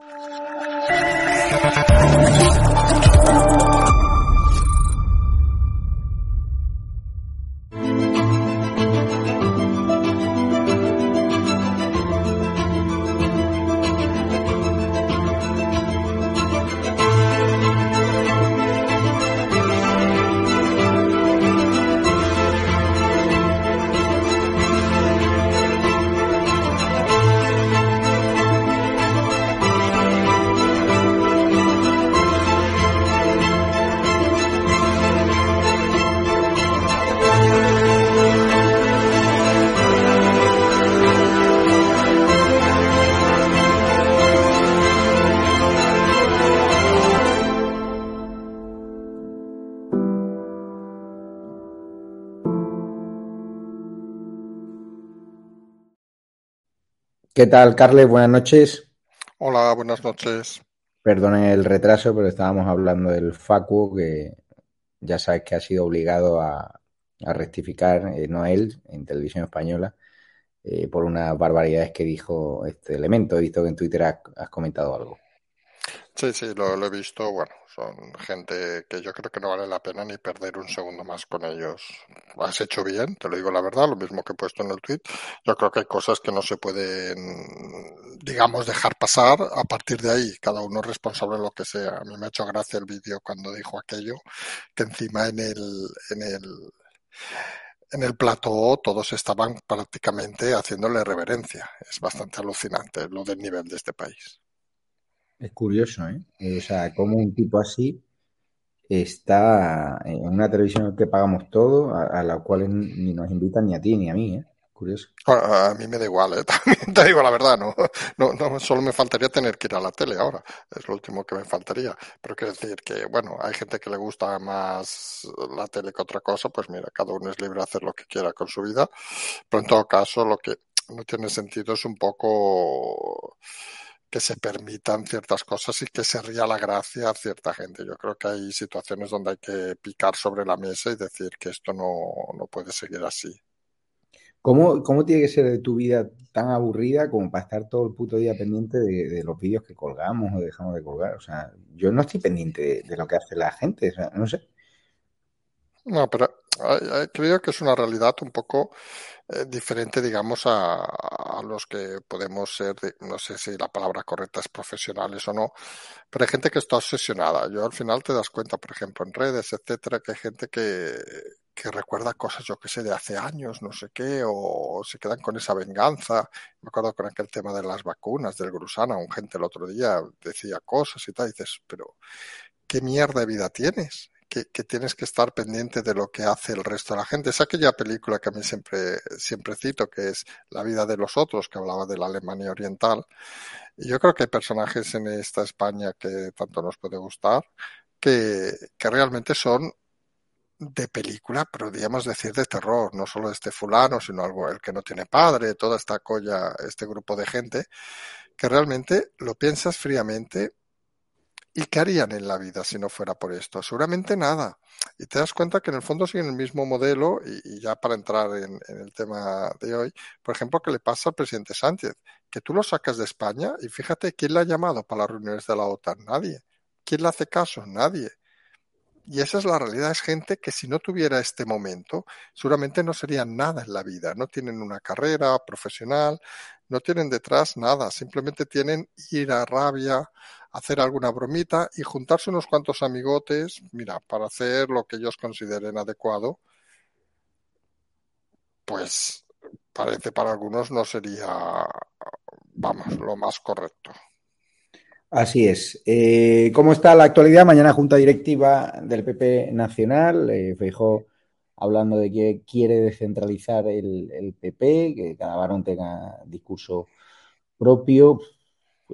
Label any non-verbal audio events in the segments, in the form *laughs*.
Thank you. ¿Qué tal, Carles? Buenas noches. Hola, buenas noches. Perdonen el retraso, pero estábamos hablando del Facu, que ya sabes que ha sido obligado a, rectificar, eh, no él, en televisión española, eh, por unas barbaridades que dijo este elemento. He visto que en Twitter has comentado algo. Sí, sí, lo, he visto. Bueno, son gente que yo creo que no vale la pena ni perder un segundo más con ellos. Has hecho bien, te lo digo la verdad, lo mismo que he puesto en el tweet. Yo creo que hay cosas que no se pueden, digamos, dejar pasar. A partir de ahí, cada uno es responsable de lo que sea. A mí me ha hecho gracia el vídeo cuando dijo aquello, que encima en el, en el, en el plató todos estaban prácticamente haciéndole reverencia. Es bastante alucinante lo del nivel de este país. Es curioso, ¿eh? O sea, como un tipo así está en una televisión que pagamos todo, a, la cual ni nos invitan ni a ti ni a mí, ¿eh? Curioso. A, mí me da igual, ¿eh? *laughs* También te digo la verdad, ¿no? No, no solo me faltaría tener que ir a la tele ahora, es lo último que me faltaría. Pero quiero decir que, bueno, hay gente que le gusta más la tele que otra cosa, pues mira, cada uno es libre de hacer lo que quiera con su vida. Pero en todo caso, lo que no tiene sentido es un poco que se permitan ciertas cosas y que se ría la gracia a cierta gente. Yo creo que hay situaciones donde hay que picar sobre la mesa y decir que esto no, no puede seguir así. ¿Cómo, ¿Cómo, tiene que ser de tu vida tan aburrida como para estar todo el puto día pendiente de, los vídeos que colgamos o dejamos de colgar? O sea, yo no estoy pendiente de, de lo que hace la gente, o sea, no sé. No, pero creo que es una realidad un poco eh, diferente, digamos, a, a, los que podemos ser, no sé si la palabra correcta es profesionales o no, pero hay gente que está obsesionada. Yo al final te das cuenta, por ejemplo, en redes, etcétera, que hay gente que, que recuerda cosas, yo que sé, de hace años, no sé qué, o se quedan con esa venganza. Me acuerdo con aquel tema de las vacunas, del Grusana, un gente el otro día decía cosas y tal, dices, pero ¿qué mierda de vida tienes? Que, tienes que estar pendiente de lo que hace el resto de la gente. Es aquella película que a mí siempre, siempre cito, que es La vida de los otros, que hablaba de la Alemania Oriental. Y yo creo que hay personajes en esta España que tanto nos puede gustar, que, que realmente son de película, pero digamos decir de terror, no solo este fulano, sino algo, el que no tiene padre, toda esta colla, este grupo de gente, que realmente lo piensas fríamente ¿Y qué harían en la vida si no fuera por esto? Seguramente nada. Y te das cuenta que en el fondo siguen el mismo modelo y, ya para entrar en, el tema de hoy, por ejemplo, ¿qué le pasa al presidente Sánchez? Que tú lo sacas de España y fíjate quién le ha llamado para las reuniones de la OTAN. Nadie. ¿Quién le hace caso? Nadie. Y esa es la realidad, es gente que si no tuviera este momento, seguramente no serían nada en la vida, no tienen una carrera profesional, no tienen detrás nada, simplemente tienen ira, rabia, hacer alguna bromita y juntarse unos cuantos amigotes, mira, para hacer lo que ellos consideren adecuado, pues parece para algunos no sería, vamos, lo más correcto. Así es. Eh, ¿Cómo está la actualidad? Mañana junta directiva del PP Nacional. Eh, hablando de que quiere descentralizar el, PP, que cada varón tenga discurso propio.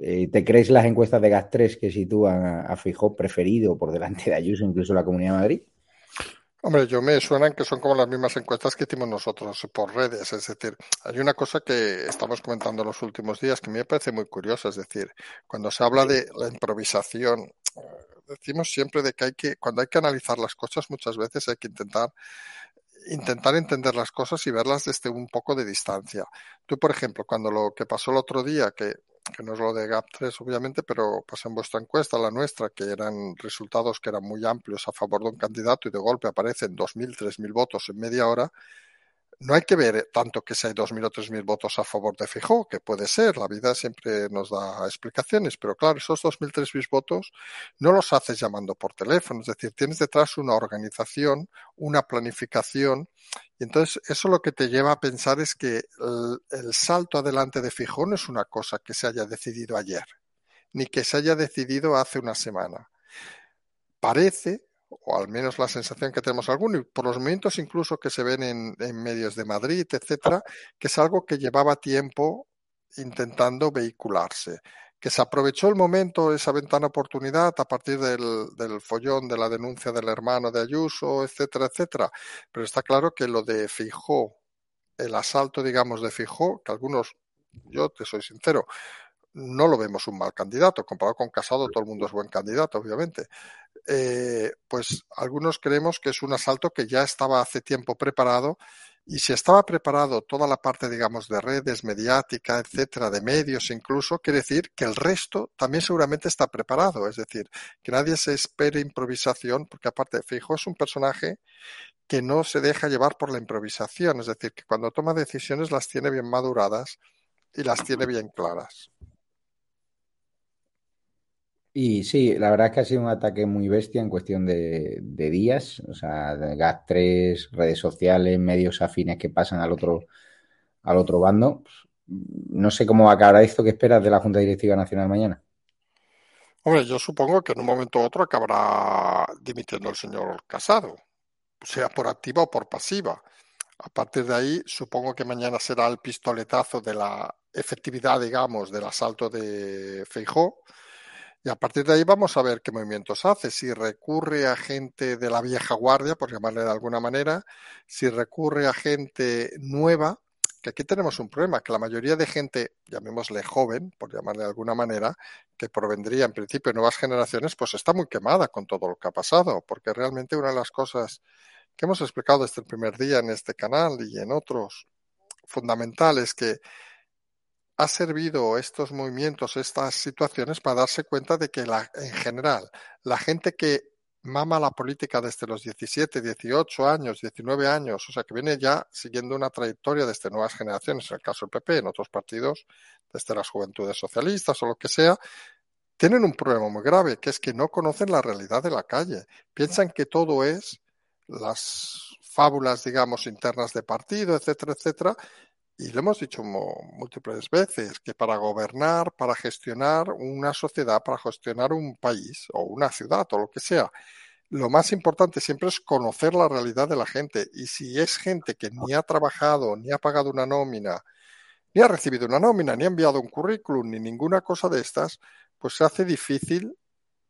Eh, ¿Te crees las encuestas de GAS3 que sitúan a, a preferido por delante de Ayuso, incluso la Comunidad de Madrid? Hombre, yo me suenan que son como las mismas encuestas que hicimos nosotros por redes. Es decir, hay una cosa que estamos comentando los últimos días que me parece muy curiosa. Es decir, cuando se habla de la improvisación, eh, decimos siempre de que hay que, cuando hay que analizar las cosas, muchas veces hay que intentar intentar entender las cosas y verlas desde un poco de distancia. Tú, por ejemplo, cuando lo que pasó el otro día, que que no es lo de GAP3 obviamente, pero pues en vuestra encuesta, la nuestra, que eran resultados que eran muy amplios a favor de un candidato y de golpe aparecen 2.000, 3.000 votos en media hora, no hay que ver tanto que si hay 2.000 o 3.000 votos a favor de Fijó, que puede ser, la vida siempre nos da explicaciones, pero claro, esos 2.000, 3.000 votos no los haces llamando por teléfono, es decir, tienes detrás una organización, una planificación, y entonces eso lo que te lleva a pensar es que el, el salto adelante de Fijó no es una cosa que se haya decidido ayer, ni que se haya decidido hace una semana. Parece o al menos la sensación que tenemos algunos, y por los movimientos incluso que se ven en, en medios de Madrid, etcétera, que es algo que llevaba tiempo intentando vehicularse que se aprovechó el momento, esa ventana oportunidad a partir del, del, follón de la denuncia del hermano de Ayuso, etcétera, etcétera. Pero está claro que lo de Fijó, el asalto, digamos, de Fijó, que algunos, yo te soy sincero, no lo vemos un mal candidato. Comparado con Casado, todo el mundo es buen candidato, obviamente. Eh, pues algunos creemos que es un asalto que ya estaba hace tiempo preparado y si estaba preparado toda la parte, digamos, de redes, mediática, etcétera, de medios incluso, quiere decir que el resto también seguramente está preparado. Es decir, que nadie se espere improvisación, porque aparte, Fijo es un personaje que no se deja llevar por la improvisación. Es decir, que cuando toma decisiones las tiene bien maduradas y las tiene bien claras. Y sí, la verdad es que ha sido un ataque muy bestia en cuestión de, de días. O sea, GAT3, redes sociales, medios afines que pasan al otro, al otro bando. No sé cómo acabará esto. ¿Qué esperas de la Junta Directiva Nacional mañana? Hombre, yo supongo que en un momento u otro acabará dimitiendo el señor Casado, sea por activa o por pasiva. A partir de ahí, supongo que mañana será el pistoletazo de la efectividad, digamos, del asalto de Feijó y a partir de ahí vamos a ver qué movimientos hace, si recurre a gente de la vieja guardia, por llamarle de alguna manera, si recurre a gente nueva, que aquí tenemos un problema, que la mayoría de gente, llamémosle joven, por llamarle de alguna manera, que provendría en principio de nuevas generaciones, pues está muy quemada con todo lo que ha pasado, porque realmente una de las cosas que hemos explicado desde el primer día en este canal y en otros fundamentales que ha servido estos movimientos, estas situaciones, para darse cuenta de que la, en general la gente que mama la política desde los 17, 18 años, 19 años, o sea, que viene ya siguiendo una trayectoria desde nuevas generaciones, en el caso del PP, en otros partidos, desde las juventudes socialistas o lo que sea, tienen un problema muy grave, que es que no conocen la realidad de la calle. Piensan que todo es las fábulas, digamos, internas de partido, etcétera, etcétera, y lo hemos dicho múltiples veces, que para gobernar, para gestionar una sociedad, para gestionar un país o una ciudad o lo que sea, lo más importante siempre es conocer la realidad de la gente. Y si es gente que ni ha trabajado, ni ha pagado una nómina, ni ha recibido una nómina, ni ha enviado un currículum, ni ninguna cosa de estas, pues se hace difícil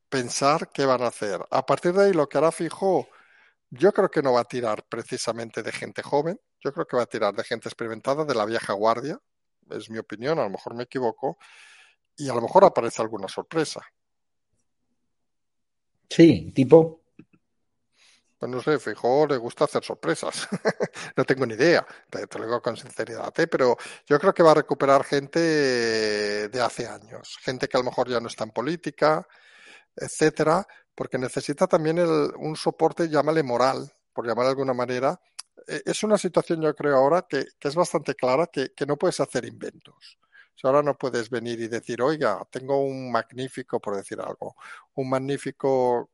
pensar qué van a hacer. A partir de ahí, lo que hará Fijo, yo creo que no va a tirar precisamente de gente joven, yo creo que va a tirar de gente experimentada, de la vieja guardia, es mi opinión, a lo mejor me equivoco, y a lo mejor aparece alguna sorpresa. Sí, tipo. Pues no sé, Fijo le gusta hacer sorpresas. *laughs* no tengo ni idea, te, te, lo digo con sinceridad, ¿eh? pero yo creo que va a recuperar gente de hace años, gente que a lo mejor ya no está en política, etcétera, porque necesita también el, un soporte, llámale moral, por llamar de alguna manera, eh, es una situación, yo creo ahora, que, es bastante clara, que, no puedes hacer inventos. Ahora no puedes venir y decir, oiga, tengo un magnífico, por decir algo, un magnífico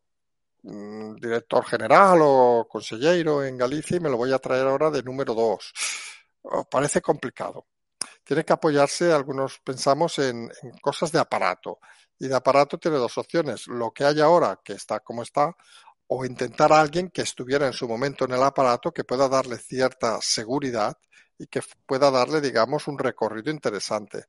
mmm, director general o consejero en Galicia y me lo voy a traer ahora de número dos. Oh, parece complicado. Tiene que apoyarse, algunos pensamos, en, en cosas de aparato. Y de aparato tiene dos opciones. Lo que hay ahora, que está como está, o intentar a alguien que estuviera en su momento en el aparato que pueda darle cierta seguridad y que pueda darle, digamos, un recorrido interesante.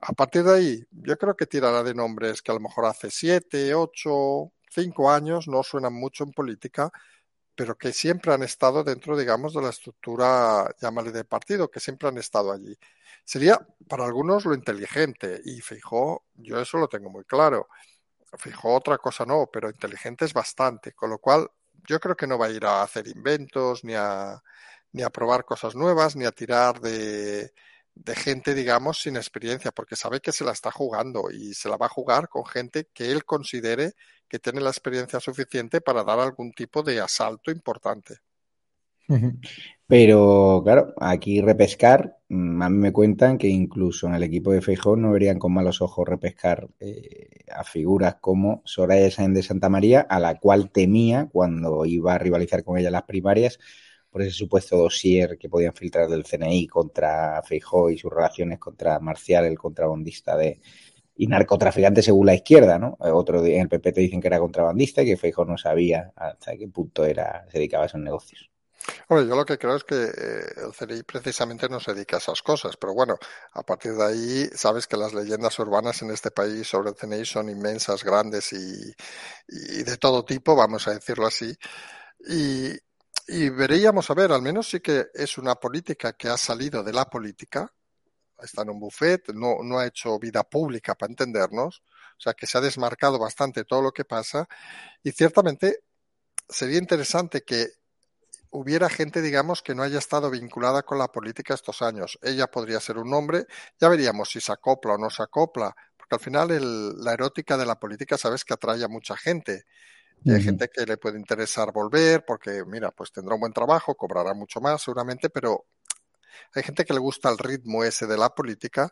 A partir de ahí, yo creo que tirará de nombres que a lo mejor hace siete, ocho, cinco años no suenan mucho en política, pero que siempre han estado dentro, digamos, de la estructura, llámale de partido, que siempre han estado allí. Sería para algunos lo inteligente, y fijó, yo eso lo tengo muy claro. Fijo, otra cosa no, pero inteligente es bastante, con lo cual yo creo que no va a ir a hacer inventos, ni a, ni a probar cosas nuevas, ni a tirar de, de gente, digamos, sin experiencia, porque sabe que se la está jugando y se la va a jugar con gente que él considere que tiene la experiencia suficiente para dar algún tipo de asalto importante. *laughs* Pero claro, aquí repescar, mm, a mí me cuentan que incluso en el equipo de Feijó no verían con malos ojos repescar eh, a figuras como Soraya Sáenz de Santa María, a la cual temía cuando iba a rivalizar con ella las primarias por ese supuesto dossier que podían filtrar del CNI contra Feijó y sus relaciones contra Marcial, el contrabandista de, y narcotraficante según la izquierda, ¿no? Otro en el PP te dicen que era contrabandista y que Feijó no sabía hasta qué punto era, se dedicaba a esos negocios. Bueno, yo lo que creo es que eh, el CNI precisamente no se dedica a esas cosas, pero bueno, a partir de ahí sabes que las leyendas urbanas en este país sobre el CNI son inmensas, grandes y, de todo tipo, vamos a decirlo así. Y veríamos a ver, al menos sí que es una política que ha salido de la política, está en un buffet, no, no ha hecho vida pública para entendernos, o sea que se ha desmarcado bastante todo lo que pasa y ciertamente sería interesante que hubiera gente, digamos, que no haya estado vinculada con la política estos años. Ella podría ser un hombre, ya veríamos si se acopla o no se acopla, porque al final el, la erótica de la política sabes que atrae a mucha gente. Y hay gente que le puede interesar volver porque, mira, pues tendrá un buen trabajo, cobrará mucho más seguramente, pero hay gente que le gusta el ritmo ese de la política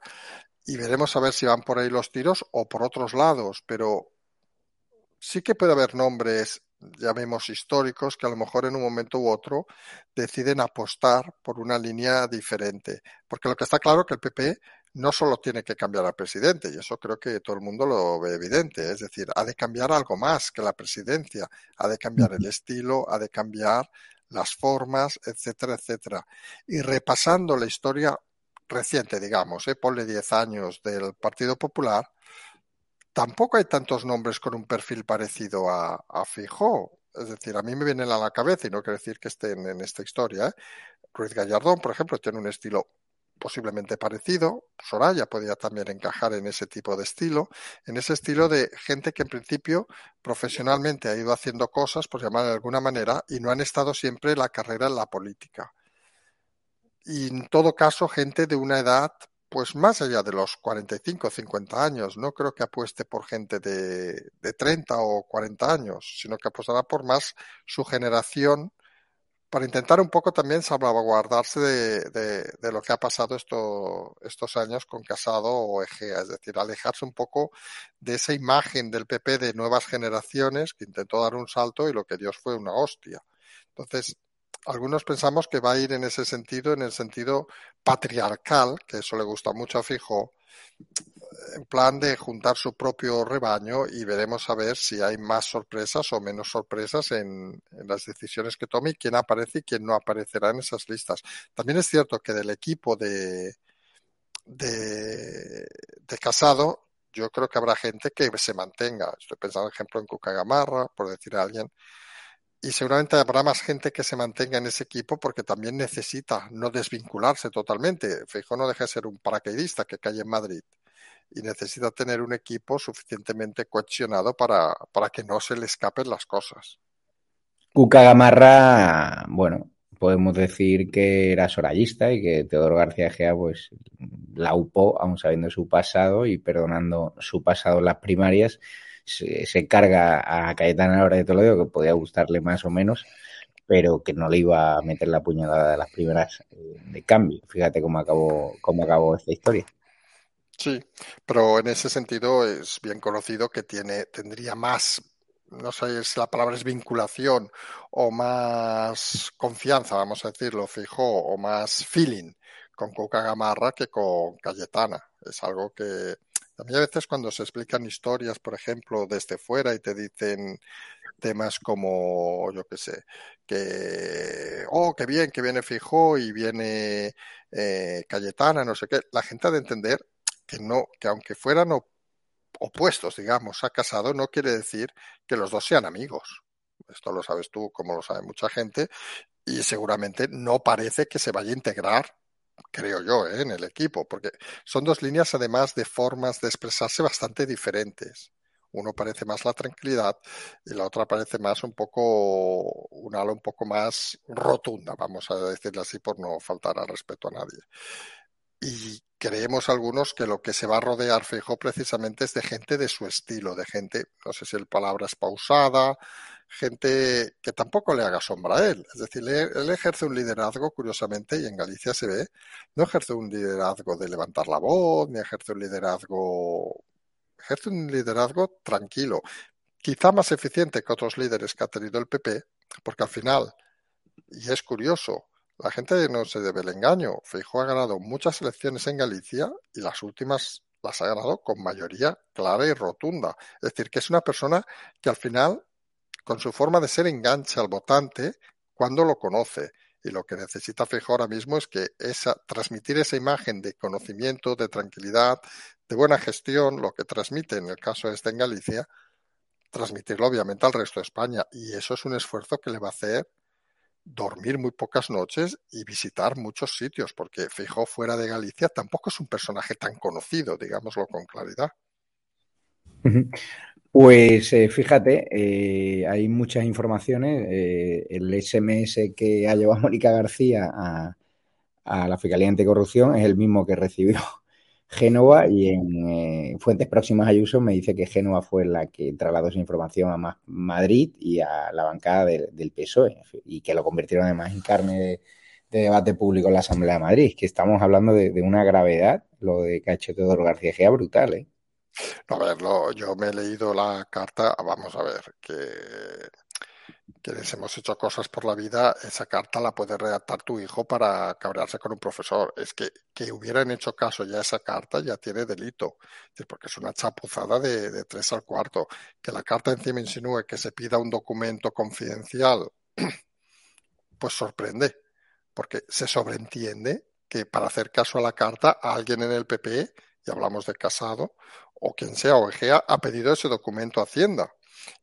y veremos a ver si van por ahí los tiros o por otros lados, pero sí que puede haber nombres, llamemos históricos, que a lo mejor en un momento u otro deciden apostar por una línea diferente. Porque lo que está claro es que el PP no solo tiene que cambiar al presidente, y eso creo que todo el mundo lo ve evidente, es decir, ha de cambiar algo más que la presidencia, ha de cambiar el estilo, ha de cambiar las formas, etcétera, etcétera. Y repasando la historia reciente, digamos, eh, ponle 10 años del Partido Popular, tampoco hay tantos nombres con un perfil parecido a, a Fijó. Es decir, a mí me vienen a la cabeza, y no quiero decir que estén en esta historia, ¿eh? Ruiz Gallardón, por ejemplo, tiene un estilo posiblemente parecido. Soraya podría también encajar en ese tipo de estilo, en ese estilo de gente que en principio profesionalmente ha ido haciendo cosas, por llamar de alguna manera, y no han estado siempre la carrera en la política. Y en todo caso, gente de una edad, pues más allá de los 45 o 50 años, no creo que apueste por gente de, de 30 o 40 años, sino que apostará por más su generación para intentar un poco también salvaguardarse de, de, de lo que ha pasado esto, estos años con Casado o Egea, es decir, alejarse un poco de esa imagen del PP de nuevas generaciones que intentó dar un salto y lo que Dios fue una hostia. Entonces, algunos pensamos que va a ir en ese sentido, en el sentido patriarcal, que eso le gusta mucho a Fijo, en plan de juntar su propio rebaño y veremos a ver si hay más sorpresas o menos sorpresas en, las decisiones que tome y quién aparece y quién no aparecerá en esas listas. También es cierto que del equipo de, de, Casado, yo creo que habrá gente que se mantenga. Estoy pensando, por ejemplo, en Cuca Gamarra, por decir a alguien. Y seguramente habrá más gente que se mantenga en ese equipo porque también necesita no desvincularse totalmente. Feijóo no deja de ser un paracaidista que cae en Madrid y necesita tener un equipo suficientemente cohesionado para, para que no se le escapen las cosas. Cuca Gamarra, bueno, podemos decir que era sorayista y que Teodoro García Gea pues la upó, aún sabiendo su pasado y perdonando su pasado en las primarias, se, se carga a Cayetana Hora de Toledo, que podía gustarle más o menos, pero que no le iba a meter la puñalada de las primeras de cambio. Fíjate cómo acabó, cómo acabó esta historia. Sí, pero en ese sentido es bien conocido que tiene, tendría más, no sé si la palabra es vinculación o más confianza, vamos a decirlo, fijo, o más feeling con Cuca Gamarra que con Cayetana. Es algo que también a veces cuando se explican historias, por ejemplo, desde fuera y te dicen temas como, yo qué sé, que, oh, qué bien, que viene Fijó y viene eh, Cayetana, no sé qué, la gente ha de entender que no, que aunque fueran opuestos, digamos, a Casado, no quiere decir que los dos sean amigos. Esto lo sabes tú, como lo sabe mucha gente, y seguramente no parece que se vaya a integrar, creo yo, ¿eh? en el equipo, porque son dos líneas además de formas de expresarse bastante diferentes. Uno parece más la tranquilidad y la otra parece más un poco, un ala un poco más rotunda, vamos a decirlo así, por no faltar al respeto a nadie. Y creemos algunos que lo que se va a rodear Feijóo precisamente es de gente de su estilo, de gente, no sé si el palabra es pausada, gente que tampoco le haga sombra a él. Es decir, él ejerce un liderazgo, curiosamente, y en Galicia se ve, no ejerce un liderazgo de levantar la voz, ni ejerce un liderazgo, ejerce un liderazgo tranquilo, quizá más eficiente que otros líderes que ha tenido el PP, porque al final, y es curioso, la gente no se debe el engaño. Feijóo ha ganado muchas elecciones en Galicia y las últimas las ha ganado con mayoría clara y rotunda. Es decir, que es una persona que al final, con su forma de ser, engancha al votante cuando lo conoce. Y lo que necesita Feijóo ahora mismo es que esa, transmitir esa imagen de conocimiento, de tranquilidad, de buena gestión, lo que transmite en el caso este en Galicia, transmitirlo obviamente al resto de España. Y eso es un esfuerzo que le va a hacer dormir muy pocas noches y visitar muchos sitios, porque Fijó fuera de Galicia tampoco es un personaje tan conocido, digámoslo con claridad. Pues eh, fíjate, eh, hay muchas informaciones. Eh, el SMS que ha llevado *laughs* Mónica García a, a la Fiscalía Anticorrupción es el mismo que recibió Génova y en eh, fuentes próximas a Ayuso me dice que Génova fue la que trasladó esa información a Madrid y a la bancada del PSOE y que lo convirtieron además en carne de, debate público en la Asamblea de Madrid, que estamos hablando de, una gravedad, lo de que ha hecho Teodoro García brutal. ¿eh? a ver, yo me he leído la carta, vamos a ver, que quienes hemos hecho cosas por la vida, esa carta la puede redactar tu hijo para cabrearse con un profesor. Es que que hubieran hecho caso ya a esa carta ya tiene delito, porque es una chapuzada de, tres al cuarto. Que la carta encima insinúe que se pida un documento confidencial, *clears throat* pues sorprende, porque se sobreentiende que para hacer caso a la carta alguien en el PP, y hablamos de casado, o quien sea, o Egea, ha pedido ese documento a Hacienda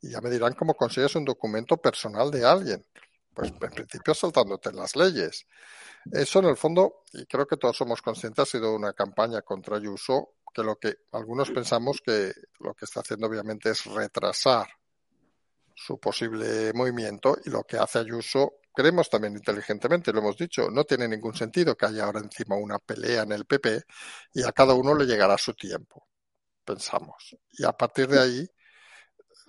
y ya me dirán cómo consigues un documento personal de alguien. Pues en principio saltándote las leyes. Eso en el fondo, y creo que todos somos conscientes, ha sido una campaña contra Ayuso que lo que algunos pensamos que lo que está haciendo obviamente es retrasar su posible movimiento y lo que hace Ayuso, creemos también inteligentemente, lo hemos dicho, no tiene ningún sentido que haya ahora encima una pelea en el PP y a cada uno le llegará su tiempo, pensamos. Y a partir de ahí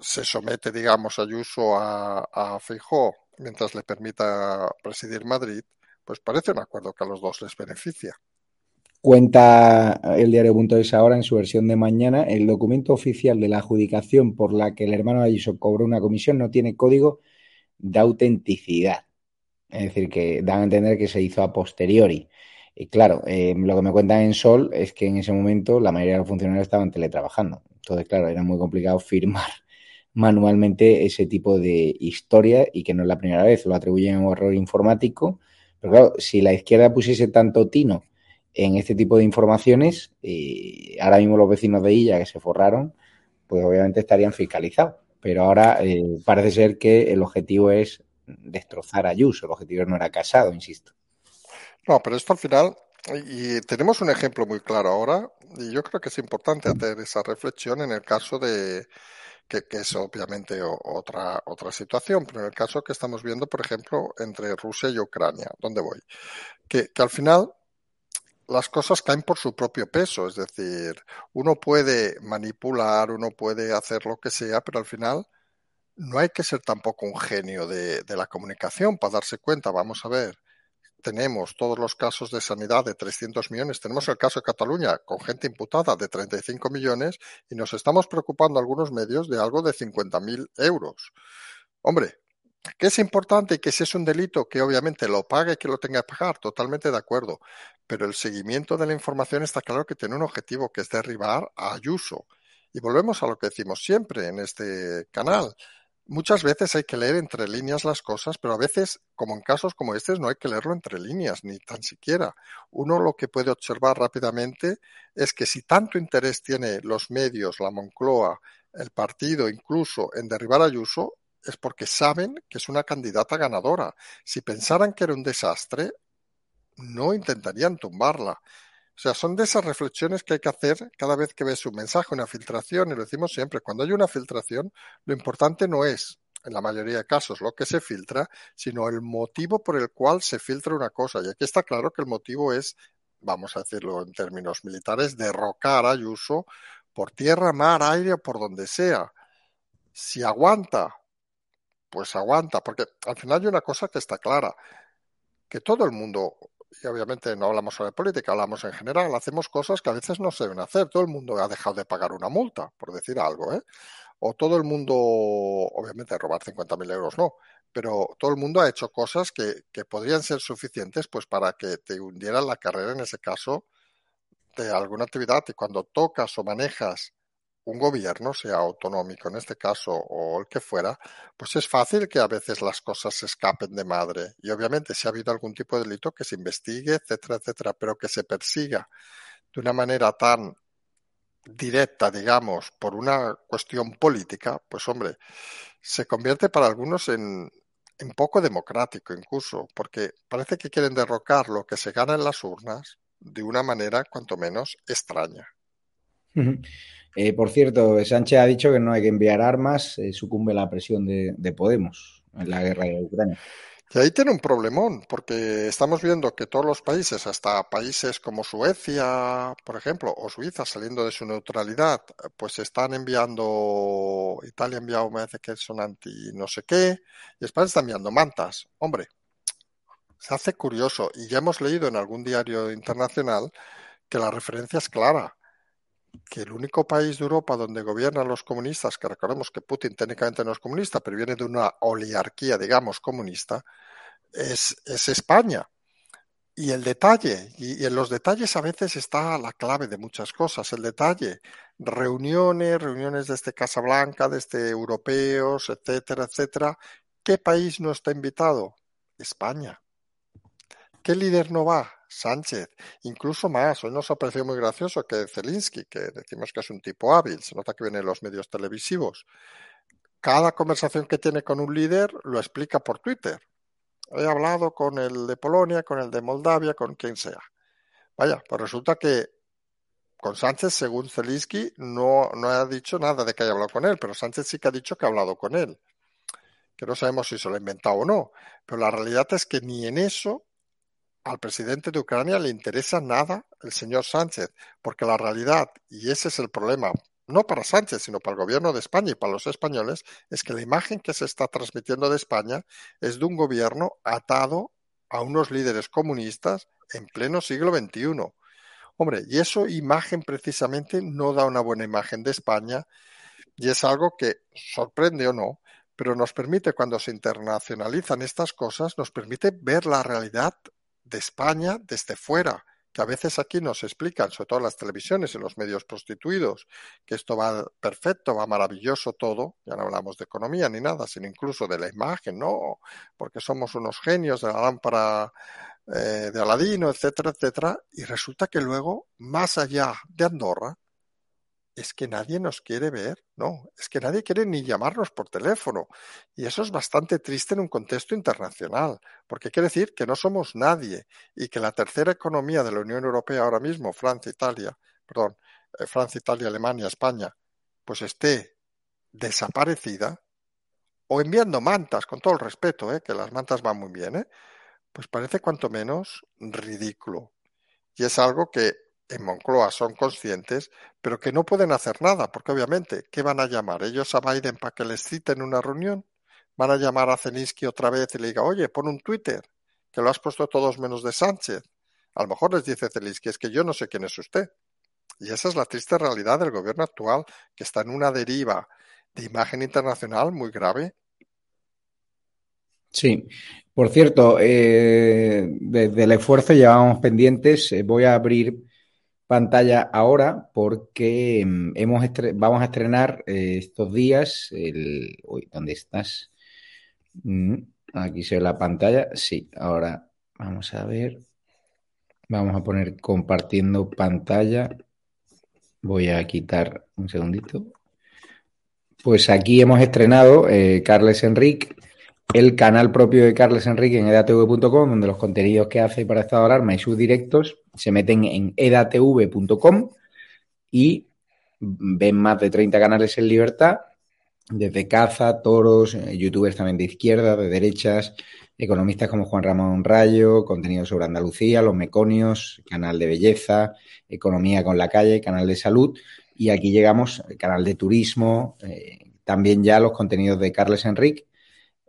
se somete, digamos, Ayuso a, a Feijó mientras le permita presidir Madrid, pues parece un acuerdo que a los dos les beneficia. Cuenta el diario.es ahora en su versión de mañana, el documento oficial de la adjudicación por la que el hermano Ayuso cobró una comisión no tiene código de autenticidad. Es decir, que dan a entender que se hizo a posteriori. Y claro, eh, lo que me cuentan en Sol es que en ese momento la mayoría de los funcionarios estaban teletrabajando. Entonces, claro, era muy complicado firmar manualmente ese tipo de historia y que no es la primera vez, lo atribuyen a un error informático. Pero claro, si la izquierda pusiese tanto tino en este tipo de informaciones, y ahora mismo los vecinos de Illa que se forraron, pues obviamente estarían fiscalizados. Pero ahora eh, parece ser que el objetivo es destrozar a Ayuso, el objetivo no era casado, insisto. No, pero esto al final, y tenemos un ejemplo muy claro ahora, y yo creo que es importante hacer esa reflexión en el caso de, que, es obviamente otra, otra situación, pero en el caso que estamos viendo, por ejemplo, entre Rusia y Ucrania, ¿dónde voy? Que, que al final las cosas caen por su propio peso, es decir, uno puede manipular, uno puede hacer lo que sea, pero al final no hay que ser tampoco un genio de, de la comunicación para darse cuenta, vamos a ver, tenemos todos los casos de sanidad de 300 millones, tenemos el caso de Cataluña con gente imputada de 35 millones y nos estamos preocupando algunos medios de algo de 50.000 euros. Hombre, que es importante y que si es un delito que obviamente lo pague y que lo tenga que pagar, totalmente de acuerdo, pero el seguimiento de la información está claro que tiene un objetivo que es derribar a Ayuso. Y volvemos a lo que decimos siempre en este canal muchas veces hay que leer entre líneas las cosas, pero a veces, como en casos como este, no hay que leerlo entre líneas, ni tan siquiera. Uno lo que puede observar rápidamente es que si tanto interés tiene los medios, la Moncloa, el partido, incluso en derribar a Ayuso, es porque saben que es una candidata ganadora. Si pensaran que era un desastre, no intentarían tumbarla. O sea, son de esas reflexiones que hay que hacer cada vez que ves un mensaje, una filtración, y lo decimos siempre, cuando hay una filtración, lo importante no es, en la mayoría de casos, lo que se filtra, sino el motivo por el cual se filtra una cosa. Y aquí está claro que el motivo es vamos a decirlo en términos militares, derrocar a Ayuso por tierra, mar, aire o por donde sea. Si aguanta, pues aguanta, porque al final hay una cosa que está clara, que todo el mundo, y obviamente no hablamos sobre política, hablamos en general, hacemos cosas que a veces no se deben hacer. Todo el mundo ha dejado de pagar una multa, por decir algo, ¿eh? O todo el mundo, obviamente robar 50.000 euros no, pero todo el mundo ha hecho cosas que, que podrían ser suficientes pues para que te hundieran la carrera en ese caso de alguna actividad y cuando tocas o manejas un gobierno, sea autonómico en este caso o el que fuera, pues es fácil que a veces las cosas se escapen de madre. Y obviamente si ha habido algún tipo de delito que se investigue, etcétera, etcétera, pero que se persiga de una manera tan directa, digamos, por una cuestión política, pues hombre, se convierte para algunos en, en poco democrático incluso, porque parece que quieren derrocar lo que se gana en las urnas de una manera cuanto menos extraña. Eh, por cierto, Sánchez ha dicho que no hay que enviar armas, eh, sucumbe la presión de, de, Podemos en la guerra de Ucrania. Y ahí tiene un problemón, porque estamos viendo que todos los países, hasta países como Suecia, por ejemplo, o Suiza, saliendo de su neutralidad, pues están enviando, Italia ha enviado, me parece que son anti no sé qué, y España está enviando mantas. Hombre, se hace curioso, y ya hemos leído en algún diario internacional que la referencia es clara que el único país de Europa donde gobiernan los comunistas, que recordemos que Putin técnicamente no es comunista, pero viene de una oligarquía, digamos, comunista, es, es España. Y el detalle, y, en los detalles a veces está la clave de muchas cosas, el detalle, reuniones, reuniones desde este Casablanca, desde este europeos, etcétera, etcétera. ¿Qué país no está invitado? España. ¿Qué líder no va? Sánchez, incluso más. Hoy nos ha parecido muy gracioso que Zelinsky, que decimos que es un tipo hábil, se nota que viene en los medios televisivos, cada conversación que tiene con un líder lo explica por Twitter. He hablado con el de Polonia, con el de Moldavia, con quien sea. Vaya, pues resulta que con Sánchez, según Zelinsky, no, no ha dicho nada de que haya hablado con él, pero Sánchez sí que ha dicho que ha hablado con él. Que no sabemos si se lo ha inventado o no. Pero la realidad es que ni en eso al presidente de Ucrania le interesa nada el señor Sánchez, porque la realidad, y ese es el problema, no para Sánchez, sino para el gobierno de España y para los españoles, es que la imagen que se está transmitiendo de España es de un gobierno atado a unos líderes comunistas en pleno siglo XXI. Hombre, y eso imagen precisamente no da una buena imagen de España y es algo que sorprende o no, pero nos permite, cuando se internacionalizan estas cosas, nos permite ver la realidad de España desde fuera, que a veces aquí nos explican, sobre todo en las televisiones y los medios prostituidos, que esto va perfecto, va maravilloso todo, ya no hablamos de economía ni nada, sino incluso de la imagen, no, porque somos unos genios de la lámpara eh, de Aladino, etcétera, etcétera, y resulta que luego, más allá de Andorra, es que nadie nos quiere ver, no, es que nadie quiere ni llamarnos por teléfono. Y eso es bastante triste en un contexto internacional, porque quiere decir que no somos nadie y que la tercera economía de la Unión Europea ahora mismo, Francia, Italia, perdón, eh, Francia, Italia, Alemania, España, pues esté desaparecida o enviando mantas, con todo el respeto, ¿eh? que las mantas van muy bien, ¿eh? pues parece cuanto menos ridículo. Y es algo que en Moncloa son conscientes, pero que no pueden hacer nada, porque obviamente, ¿qué van a llamar? ¿Ellos a Biden para que les citen una reunión? ¿Van a llamar a Zelinsky otra vez y le diga, oye, pon un Twitter, que lo has puesto todos menos de Sánchez? A lo mejor les dice Zelinsky, es que yo no sé quién es usted. Y esa es la triste realidad del gobierno actual, que está en una deriva de imagen internacional muy grave. Sí, por cierto, eh, desde el esfuerzo llevamos pendientes, eh, voy a abrir pantalla ahora porque mm, hemos vamos a estrenar eh, estos días el... Uy, ¿dónde estás? Mm, aquí se ve la pantalla. Sí, ahora vamos a ver. Vamos a poner compartiendo pantalla. Voy a quitar un segundito. Pues aquí hemos estrenado eh, Carles Enrique el canal propio de Carles Enrique en edatv.com, donde los contenidos que hace para Estado de Alarma y sus directos se meten en edatv.com y ven más de 30 canales en libertad desde caza, toros, eh, youtubers también de izquierda, de derechas, economistas como Juan Ramón Rayo, contenido sobre Andalucía, Los Meconios, canal de belleza, Economía con la calle, canal de salud, y aquí llegamos, canal de turismo, eh, también ya los contenidos de Carles Enrique.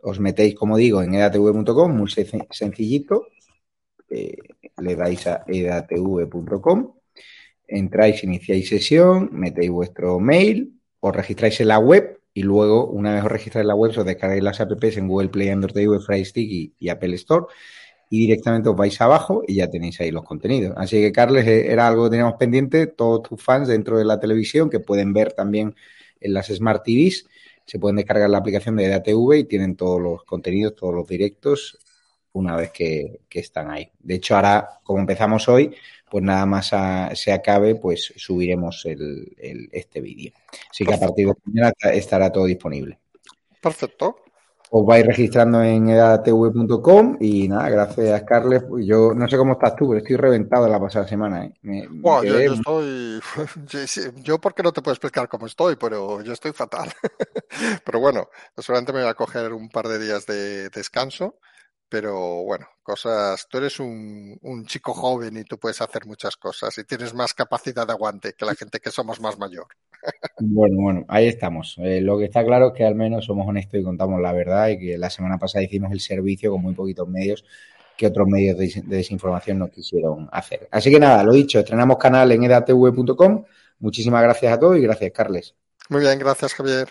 Os metéis, como digo, en edatv.com, muy sencillito, eh, le dais a edatv.com, entráis, iniciáis sesión, metéis vuestro mail, os registráis en la web y luego, una vez os registráis en la web, os descargáis las apps en Google Play, Android TV, Fire Stick y, Apple Store y directamente os vais abajo y ya tenéis ahí los contenidos. Así que, Carles, eh, era algo que teníamos pendiente, todos tus fans dentro de la televisión que pueden ver también en las Smart TVs, se pueden descargar la aplicación de DATV y tienen todos los contenidos, todos los directos una vez que, están ahí. De hecho, ahora, como empezamos hoy, pues nada más se acabe, pues subiremos el, este vídeo. Así que a partir de mañana estará todo disponible. Perfecto. Os vais registrando en edatv.com y nada, gracias Carles. Yo no sé cómo estás tú, pero estoy reventado la pasada semana. ¿eh? yo, estoy. *laughs* Yo, porque no te puedo explicar cómo estoy, pero yo estoy fatal. *laughs* pero bueno, solamente me voy a coger un par de días de descanso pero bueno, cosas, tú eres un, chico joven y tú puedes hacer muchas cosas y tienes más capacidad de aguante que la gente que somos más mayor. Bueno, bueno, ahí estamos. Eh, lo que está claro es que al menos somos honestos y contamos la verdad y que la semana pasada hicimos el servicio con muy poquitos medios que otros medios de, desinformación no quisieron hacer. Así que nada, lo dicho, estrenamos canal en edatv.com. Muchísimas gracias a todos y gracias, Carles. Muy bien, gracias, Javier.